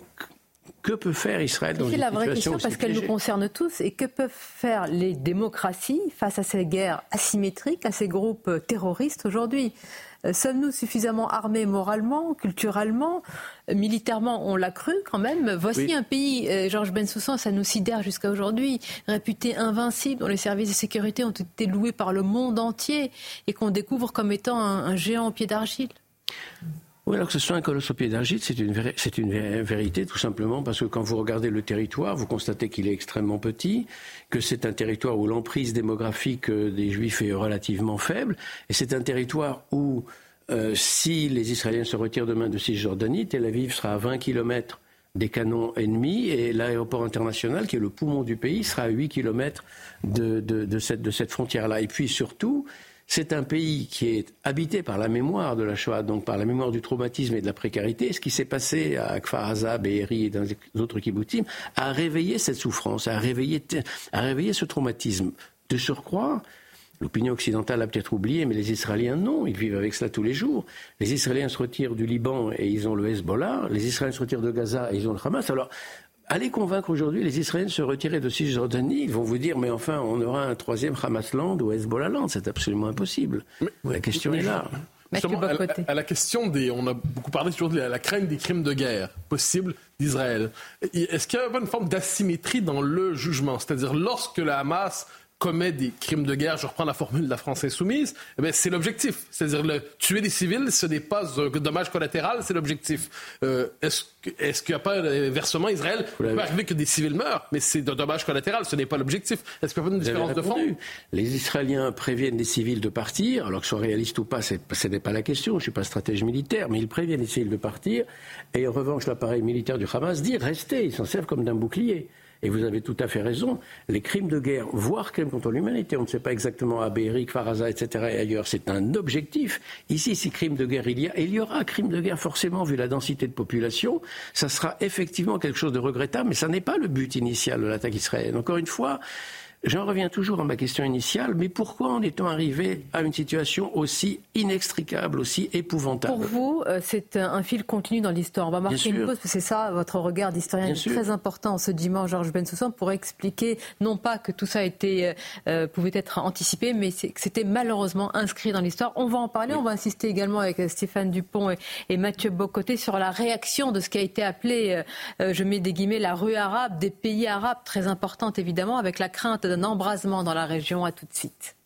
que peut faire Israël dans C'est la vraie question parce qu'elle nous concerne tous. Et que peuvent faire les démocraties face à ces guerres asymétriques, à ces groupes terroristes aujourd'hui? euh, Sommes-nous suffisamment armés moralement, culturellement, militairement On l'a cru quand même. Voici un pays, euh, Georges Bensoussan, ça nous sidère jusqu'à aujourd'hui, réputé invincible, dont les services de sécurité ont été loués par le monde entier et qu'on découvre comme étant un géant au pied d'argile. Oui, alors que ce soit un colosse au pied c'est une, vérité tout simplement parce que quand vous regardez le territoire, vous constatez qu'il est extrêmement petit, que c'est un territoire où l'emprise démographique euh, des Juifs est relativement faible, et c'est un territoire où euh, si les Israéliens se retirent demain de Cisjordanie, Tel Aviv sera à 20 kilomètres des canons ennemis et l'aéroport international, qui est le poumon du pays, sera à 8 kilomètres de, de, cette, de cette frontière-là. Et puis surtout, c'est un pays qui est habité par la mémoire de la Shoah, donc par la mémoire du traumatisme et de la précarité. Ce qui s'est passé à Kfar Aza, Be'eri et dans les autres kibbutzim a réveillé cette souffrance, a réveillé, a réveillé ce traumatisme. De surcroît, L'opinion occidentale a peut-être oublié, mais les Israéliens, non, ils vivent avec cela tous les jours. Les Israéliens se retirent du Liban et ils ont le Hezbollah, les Israéliens se retirent de Gaza et ils ont le Hamas. Allez convaincre aujourd'hui les Israéliens de se retirer de Cisjordanie. Ils vont vous dire, mais enfin, on aura un troisième Hamasland ou Hezbollah-land. C'est absolument impossible. la question est là. à, la, question des. On a beaucoup parlé sur la, la crainte des crimes de guerre possibles d'Israël. Est-ce qu'il y a une forme d'asymétrie dans le jugement? C'est-à-dire, lorsque le Hamas commet des crimes de guerre, je reprends la formule de la France insoumise, eh c'est l'objectif. C'est-à-dire le, tuer des civils, ce n'est pas un dommage collatéral, c'est l'objectif. Euh, est-ce, est-ce qu'il n'y a pas inversement Israël? Il peut arriver que des civils meurent, mais c'est un dommage collatéral, ce n'est pas l'objectif. Est-ce qu'il n'y a pas une différence de fond? Les Israéliens préviennent des civils de partir, alors que ce soit réaliste ou pas, ce n'est pas la question. Je ne suis pas stratège militaire, mais ils préviennent les civils de partir. Et en revanche, l'appareil militaire du Hamas dit restez. Ils s'en servent comme d'un bouclier. Et vous avez tout à fait raison, les crimes de guerre, voire crimes contre l'humanité, on ne sait pas exactement à Béric, Faraza, etc. et ailleurs, c'est un objectif. Ici, si crime de guerre il y a, et il y aura crime de guerre forcément vu la densité de population, ça sera effectivement quelque chose de regrettable, mais ça n'est pas le but initial de l'attaque israélienne. Encore une fois, J'en reviens toujours à ma question initiale, mais pourquoi en est-on arrivé à une situation aussi inextricable, aussi épouvantable Pour vous, euh, c'est un fil continu dans l'histoire. On va marquer une pause, parce que c'est ça, votre regard d'historien est très important ce dimanche, Georges Bensoussan, pour expliquer non pas que tout ça était, euh, euh, pouvait être anticipé, mais que c'était malheureusement inscrit dans l'histoire. On va en parler, on va insister également avec Stéphane Dupont et, et, Mathieu Bocoté sur la réaction de ce qui a été appelé, je mets des guillemets, la rue arabe, des pays arabes, très importante évidemment, avec la crainte d'un embrasement dans la région. À tout de suite.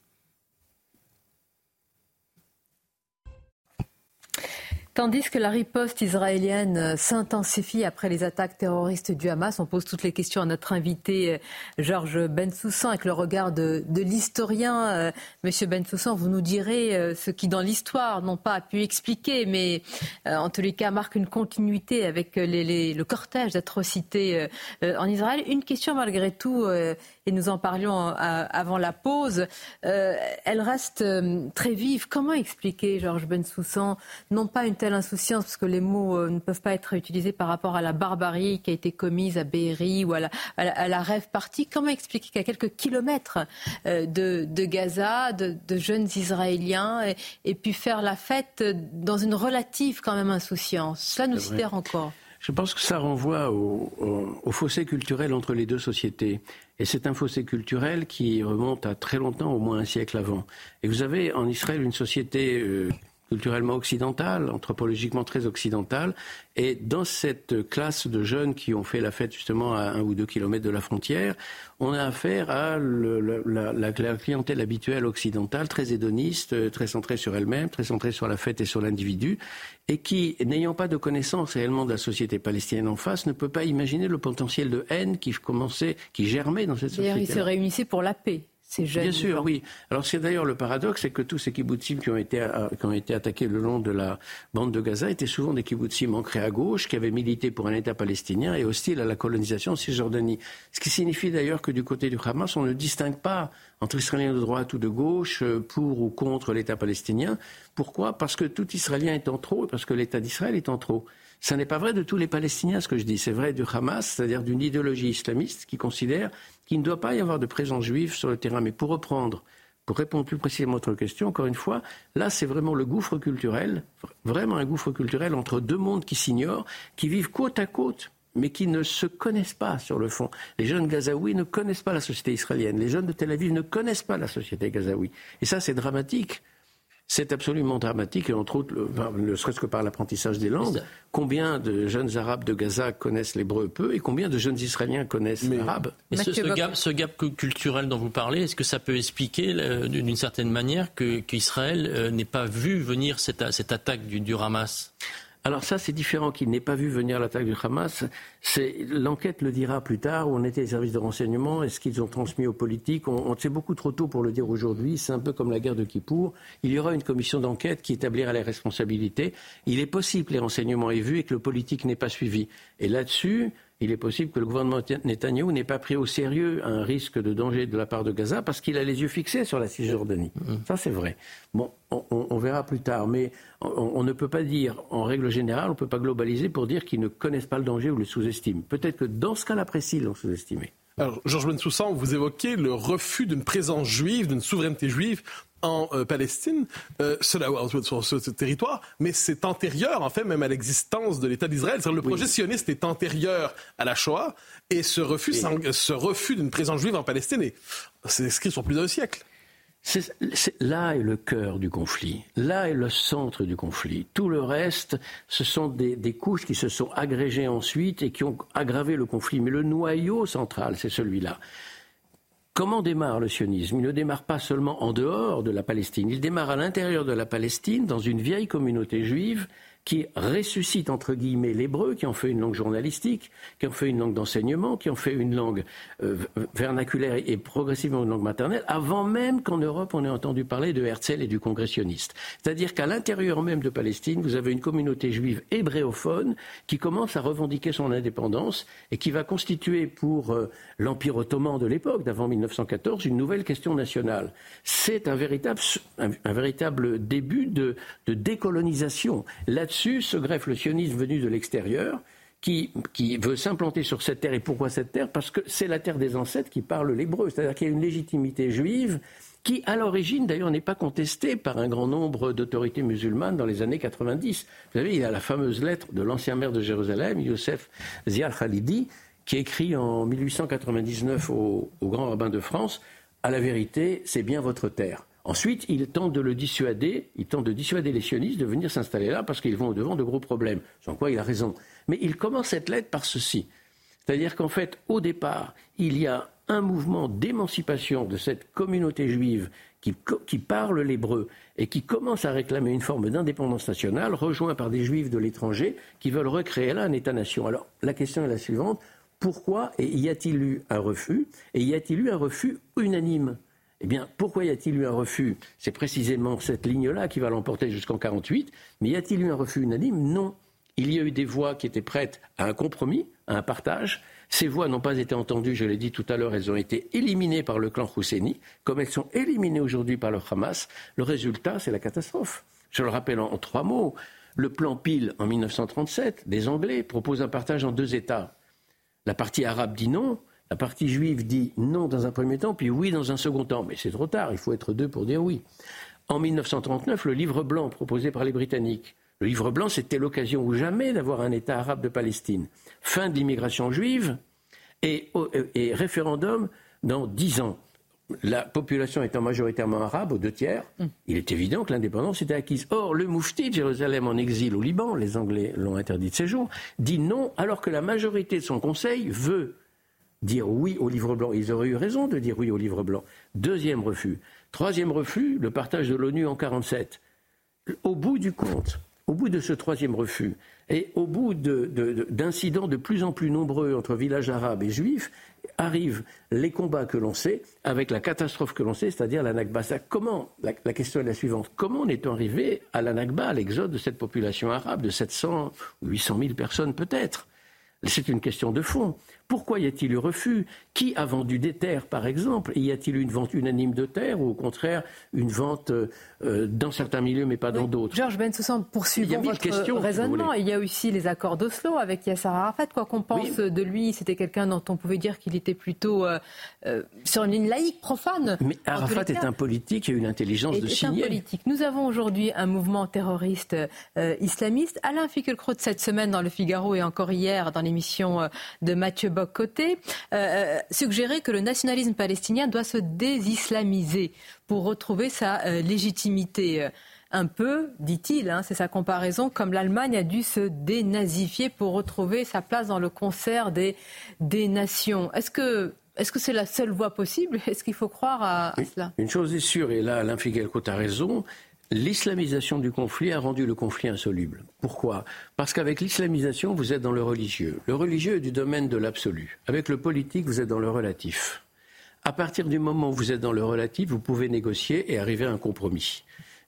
Tandis que la riposte israélienne euh, s'intensifie après les attaques terroristes du Hamas, on pose toutes les questions à notre invité euh, Georges Bensoussan avec le regard de, l'historien. Euh, Monsieur Bensoussan, vous nous direz ce qui dans l'histoire n'ont pas pu expliquer, mais en tous les cas marque une continuité avec le cortège d'atrocités en Israël. Une question malgré tout, et nous en parlions avant la pause, elle reste très vive. Comment expliquer, Georges Bensoussan, non pas une telle insouciance, parce que les mots euh, ne peuvent pas être utilisés par rapport à la barbarie qui a été commise à Be'eri ou à la, à la, rêve partie? Comment expliquer qu'à quelques kilomètres euh, de, Gaza, de, jeunes Israéliens aient, pu faire la fête dans une relative quand même insouciance? Cela nous sidère encore. Je pense que ça renvoie au, fossé culturel entre les deux sociétés. Et c'est un fossé culturel qui remonte à très longtemps, au moins un siècle avant. Et vous avez en Israël une société euh, culturellement occidentale, anthropologiquement très occidentale. Et dans cette classe de jeunes qui ont fait la fête justement à un ou deux kilomètres de la frontière, on a affaire à la, clientèle habituelle occidentale, très hédoniste, très centrée sur elle-même, très centrée sur la fête et sur l'individu, et qui, n'ayant pas de connaissance réellement de la société palestinienne en face, ne peut pas imaginer le potentiel de haine qui commençait, qui germait dans cette société. D'ailleurs, ils se réunissaient pour la paix. Bien sûr, oui. Alors c'est d'ailleurs le paradoxe, c'est que tous ces kibbutzim qui ont, été, euh, qui ont été attaqués le long de la bande de Gaza étaient souvent des kibbutzim ancrés à gauche, qui avaient milité pour un État palestinien et hostiles à la colonisation en Cisjordanie. Ce qui signifie d'ailleurs que du côté du Hamas, on ne distingue pas entre Israéliens de droite ou de gauche, euh, pour ou contre l'État palestinien. Pourquoi? Parce que tout Israélien est en trop et parce que l'État d'Israël est en trop. Ce n'est pas vrai de tous les Palestiniens, ce que je dis. C'est vrai du Hamas, c'est-à-dire d'une idéologie islamiste qui considère qu'il ne doit pas y avoir de présence juive sur le terrain. Mais pour reprendre, pour répondre plus précisément à votre question, encore une fois, là, c'est vraiment le gouffre culturel, vraiment un gouffre culturel entre deux mondes qui s'ignorent, qui vivent côte à côte mais qui ne se connaissent pas sur le fond. Les jeunes gazaouis ne connaissent pas la société israélienne. Les jeunes de Tel Aviv ne connaissent pas la société gazaoui. Et ça, c'est dramatique. C'est absolument dramatique, et entre autres, ne serait-ce que par l'apprentissage des langues. Combien de jeunes Arabes de Gaza connaissent l'hébreu peu et combien de jeunes Israéliens connaissent l'arabe ce, gap, culturel dont vous parlez, est-ce que ça peut expliquer d'une certaine manière qu'Israël euh, n'ait pas vu venir cette, attaque du, du Hamas? Alors ça, c'est différent qu'il n'ait pas vu venir l'attaque du Hamas. L'enquête le dira plus tard, où on était les services de renseignement, est-ce qu'ils ont transmis aux politiques On, on sait beaucoup trop tôt pour le dire aujourd'hui, c'est un peu comme la guerre de Kippour. Il y aura une commission d'enquête qui établira les responsabilités. Il est possible que les renseignements aient vu et que le politique n'ait pas suivi. Et là-dessus, il est possible que le gouvernement Netanyahou n'ait pas pris au sérieux un risque de danger de la part de Gaza parce qu'il a les yeux fixés sur la Cisjordanie. Mm. Ça, c'est vrai. Bon, on, verra plus tard, mais on, ne peut pas dire, en règle générale, on ne peut pas globaliser pour dire qu'ils ne connaissent pas le danger ou le sous-estiment. Peut-être que dans ce cas-là précis, ils l'ont sous-estimé. Alors, Georges Bensoussan, vous évoquez le refus d'une présence juive, d'une souveraineté juive en euh, Palestine, euh, cela sur, ce territoire, mais c'est antérieur en fait même à l'existence de l'État d'Israël. Le projet sioniste est antérieur à la Shoah et ce refus, ce refus d'une présence juive en Palestine, c'est inscrit sur plus d'un siècle. là est le cœur du conflit, là est le centre du conflit. Tout le reste, ce sont des, des, couches qui se sont agrégées ensuite et qui ont aggravé le conflit. Mais le noyau central, c'est celui-là. Comment démarre le sionisme? Il ne démarre pas seulement en dehors de la Palestine, il démarre à l'intérieur de la Palestine, dans une vieille communauté juive qui ressuscite entre guillemets l'hébreu, qui en fait une langue journalistique, qui en fait une langue d'enseignement, qui en fait une langue euh, vernaculaire et progressivement une langue maternelle, avant même qu'en Europe on ait entendu parler de Herzl et du congressionniste. C'est-à-dire qu'à l'intérieur même de Palestine, vous avez une communauté juive hébréophone qui commence à revendiquer son indépendance et qui va constituer pour euh, l'Empire ottoman de l'époque, d'avant 1914, une nouvelle question nationale. C'est un véritable, un, véritable début de, de décolonisation. Là dessus se greffe le sionisme venu de l'extérieur, qui, veut s'implanter sur cette terre. Et pourquoi cette terre? Parce que c'est la terre des ancêtres qui parle l'hébreu. C'est-à-dire qu'il y a une légitimité juive qui, à l'origine, d'ailleurs, n'est pas contestée par un grand nombre d'autorités musulmanes dans les années 90. Vous savez, il y a la fameuse lettre de l'ancien maire de Jérusalem, Youssef Zial Khalidi, qui écrit en 1899 au, au grand rabbin de France À la vérité, c'est bien votre terre. Ensuite, il tente de le dissuader, il tente de dissuader les sionistes de venir s'installer là parce qu'ils vont au-devant de gros problèmes. Sans quoi il a raison. Mais il commence cette lettre par ceci. C'est-à-dire qu'en fait, au départ, il y a un mouvement d'émancipation de cette communauté juive qui, parle l'hébreu et qui commence à réclamer une forme d'indépendance nationale, rejoint par des juifs de l'étranger qui veulent recréer là un État-nation. Alors, la question est la suivante. Pourquoi y a-t-il eu un refus Et y a-t-il eu un refus unanime? Eh bien, pourquoi y a-t-il eu un refus? C'est précisément cette ligne-là qui va l'emporter jusqu'en 48. Mais y a-t-il eu un refus unanime? Non. Il y a eu des voix qui étaient prêtes à un compromis, à un partage. Ces voix n'ont pas été entendues, je l'ai dit tout à l'heure, elles ont été éliminées par le clan Husseini, comme elles sont éliminées aujourd'hui par le Hamas. Le résultat, c'est la catastrophe. Je le rappelle en, en trois mots. Le plan Peel en 1937 des Anglais propose un partage en deux États. La partie arabe dit non, la partie juive dit non dans un premier temps, puis oui dans un second temps. Mais c'est trop tard, il faut être deux pour dire oui. En 1939, le livre blanc proposé par les Britanniques Le livre blanc, c'était l'occasion ou jamais d'avoir un État arabe de Palestine. Fin de l'immigration juive et, et référendum dans dix ans la population étant majoritairement arabe, aux deux tiers, mm. il est évident que l'indépendance était acquise. Or, le moufti de Jérusalem en exil au Liban, les Anglais l'ont interdit de séjour, dit non, alors que la majorité de son conseil veut dire oui au livre blanc. Ils auraient eu raison de dire oui au livre blanc. Deuxième refus. Troisième refus, le partage de l'ONU en 1947. Au bout du compte, au bout de ce troisième refus, et au bout d'incidents de, plus en plus nombreux entre villages arabes et juifs, arrivent les combats que l'on sait avec la catastrophe que l'on sait, c'est-à-dire la Nakba. Comment la, question est la suivante. Comment en est-on arrivé à la Nakba, à l'exode de cette population arabe de 700 ou 800 000 personnes peut-être? C'est une question de fond. Pourquoi y a-t-il eu refus? Qui a vendu des terres, par exemple? Y a-t-il eu une vente unanime de terres ou au contraire une vente euh, dans certains milieux mais pas dans d'autres? Georges Bensoussan, poursuivons votre questions, raisonnement. Il y a aussi les accords d'Oslo avec Yasser Arafat. Quoi qu'on pense de lui, c'était quelqu'un dont on pouvait dire qu'il était plutôt euh, euh, sur une ligne laïque, profane. Mais Arafat est un politique et a une intelligence de signer. un politique. Nous avons aujourd'hui un mouvement terroriste islamiste. Alain Finkielkraut cette semaine dans Le Figaro et encore hier dans l'émission de Mathieu côté, euh, euh, suggérer que le nationalisme palestinien doit se désislamiser pour retrouver sa euh, légitimité. Un peu, dit-il, hein, c'est sa comparaison, comme l'Allemagne a dû se dénazifier pour retrouver sa place dans le concert des, des nations. Est-ce que est-ce que c'est la seule voie possible? Est-ce qu'il faut croire à, cela? Une chose est sûre, et là Alain Figelco a raison, L'islamisation du conflit a rendu le conflit insoluble. Pourquoi? Parce qu'avec l'islamisation, vous êtes dans le religieux. Le religieux est du domaine de l'absolu. Avec le politique, vous êtes dans le relatif. À partir du moment où vous êtes dans le relatif, vous pouvez négocier et arriver à un compromis.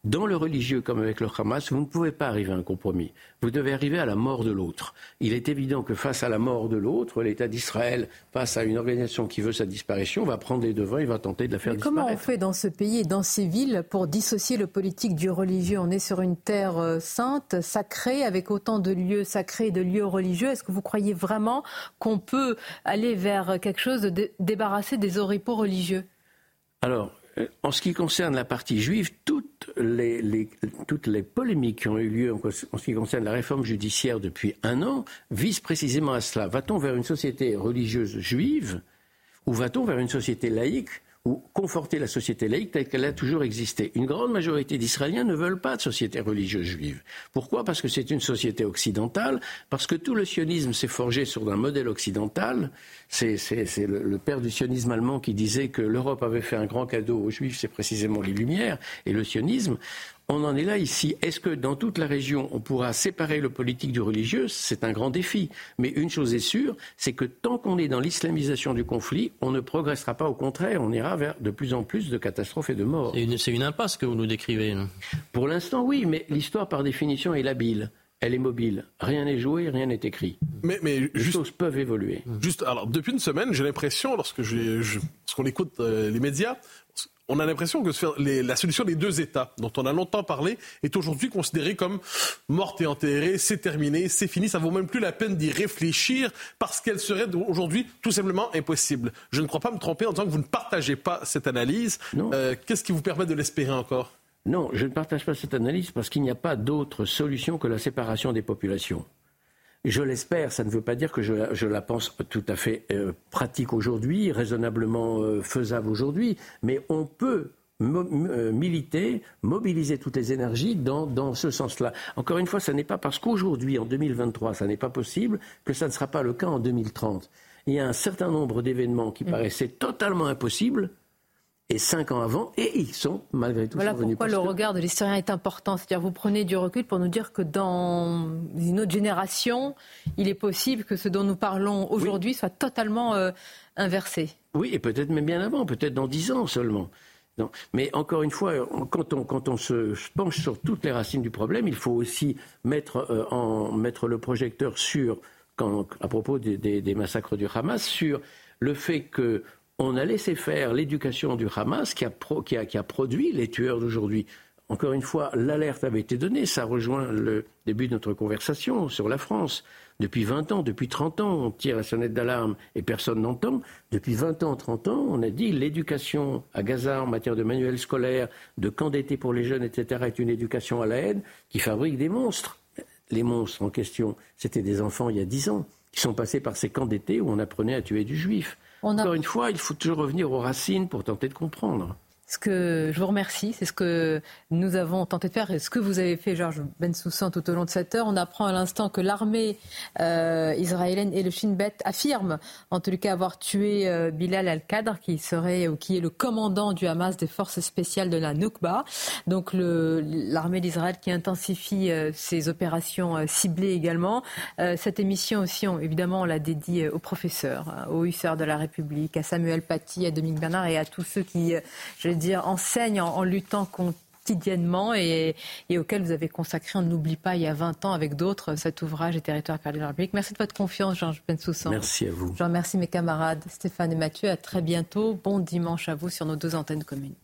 Dans le religieux comme avec le Hamas, vous ne pouvez pas arriver à un compromis. Vous devez arriver à la mort de l'autre. Il est évident que face à la mort de l'autre, l'État d'Israël, face à une organisation qui veut sa disparition, va prendre les devants et va tenter de la faire Mais disparaître. Comment on fait dans ce pays et dans ces villes pour dissocier le politique du religieux? On est sur une terre euh, sainte, sacrée, avec autant de lieux sacrés et de lieux religieux. Est-ce que vous croyez vraiment qu'on peut aller vers quelque chose de débarrasser des oripeaux religieux? Alors, en ce qui concerne la partie juive, toutes les, polémiques qui ont eu lieu en, ce qui concerne la réforme judiciaire depuis un an visent précisément à cela. Va-t-on vers une société religieuse juive ou va-t-on vers une société laïque ou conforter la société laïque telle qu'elle a toujours existé. Une grande majorité d'Israéliens ne veulent pas de société religieuse juive. Pourquoi? Parce que c'est une société occidentale, parce que tout le sionisme s'est forgé sur un modèle occidental. C'est le, le, père du sionisme allemand qui disait que l'Europe avait fait un grand cadeau aux juifs, c'est précisément les Lumières et le sionisme. On en est là ici. Est-ce que dans toute la région, on pourra séparer le politique du religieux? C'est un grand défi. Mais une chose est sûre, c'est que tant qu'on est dans l'islamisation du conflit, on ne progressera pas. Au contraire, on ira vers de plus en plus de catastrophes et de morts. C'est une, impasse que vous nous décrivez. Pour l'instant, oui, mais l'histoire, par définition, est labile elle est mobile. Rien n'est joué, rien n'est écrit. Mais, mais Les choses peuvent évoluer. Juste, alors, depuis une semaine, j'ai l'impression, lorsque je, lorsqu'on écoute euh, les médias, on a l'impression que la solution des deux États, dont on a longtemps parlé, est aujourd'hui considérée comme morte et enterrée, c'est terminé, c'est fini, ça vaut même plus la peine d'y réfléchir parce qu'elle serait aujourd'hui tout simplement impossible. Je ne crois pas me tromper en disant que vous ne partagez pas cette analyse. Euh, qu'est-ce qui vous permet de l'espérer encore? Non, je ne partage pas cette analyse parce qu'il n'y a pas d'autre solution que la séparation des populations. Je l'espère, ça ne veut pas dire que je, la pense tout à fait euh, pratique aujourd'hui, raisonnablement euh, faisable aujourd'hui, mais on peut euh, militer, mobiliser toutes les énergies dans, dans ce sens-là. Encore une fois, ce n'est pas parce qu'aujourd'hui, en 2023, ça n'est pas possible que ça ne sera pas le cas en 2030. Il y a un certain nombre d'événements qui mmh. paraissaient totalement impossibles et cinq ans avant, et ils sont malgré tout voilà pourquoi le regard de l'historien est important. C'est-à-dire vous prenez du recul pour nous dire que dans une autre génération, il est possible que ce dont nous parlons aujourd'hui soit totalement euh, inversé. Oui, et peut-être même bien avant, peut-être dans dix ans seulement. Non. Mais encore une fois, quand on, quand on, se penche sur toutes les racines du problème, il faut aussi mettre, euh, en, mettre le projecteur sur, quand, à propos des, des, des massacres du Hamas, sur le fait que on a laissé faire l'éducation du Hamas qui a, produit les tueurs d'aujourd'hui. encore une fois, l'alerte avait été donnée. Ça rejoint le début de notre conversation sur la France. Depuis 20 ans, depuis 30 ans, on tire la sonnette d'alarme et personne n'entend. Depuis 20 ans, 30 ans, on a dit l'éducation à Gaza en matière de manuels scolaires, de camps d'été pour les jeunes, etc., est une éducation à la haine qui fabrique des monstres. Les monstres en question, c'était des enfants il y a 10 ans qui sont passés par ces camps d'été où on apprenait à tuer du juif. Encore une fois, il faut toujours revenir aux racines pour tenter de comprendre ce que je vous remercie, c'est ce que nous avons tenté de faire et ce que vous avez fait, Georges Bensoussan, tout au long de cette heure. On apprend à l'instant que l'armée euh, israélienne et le Shin Bet affirment, en tout cas, avoir tué euh, Bilal al-Qadr, qui serait ou qui est le commandant du Hamas des forces spéciales de la Nukba. Donc l'armée d'Israël qui intensifie euh, ses opérations ciblées également. cette émission aussi, évidemment, on l'a dédiée aux professeurs, hein, aux hussards de la République, à Samuel Paty, à Dominique Bernard et à tous ceux qui, je dire, enseigne en, luttant quotidiennement et, et, auquel vous avez consacré, on n'oublie pas, il y a 20 ans avec d'autres, cet ouvrage et territoire perdu de la République. Merci de votre confiance, Georges Bensoussan. Merci à vous. Je remercie mes camarades Stéphane et Mathieu. À très bientôt. Bon dimanche à vous sur nos deux antennes communes.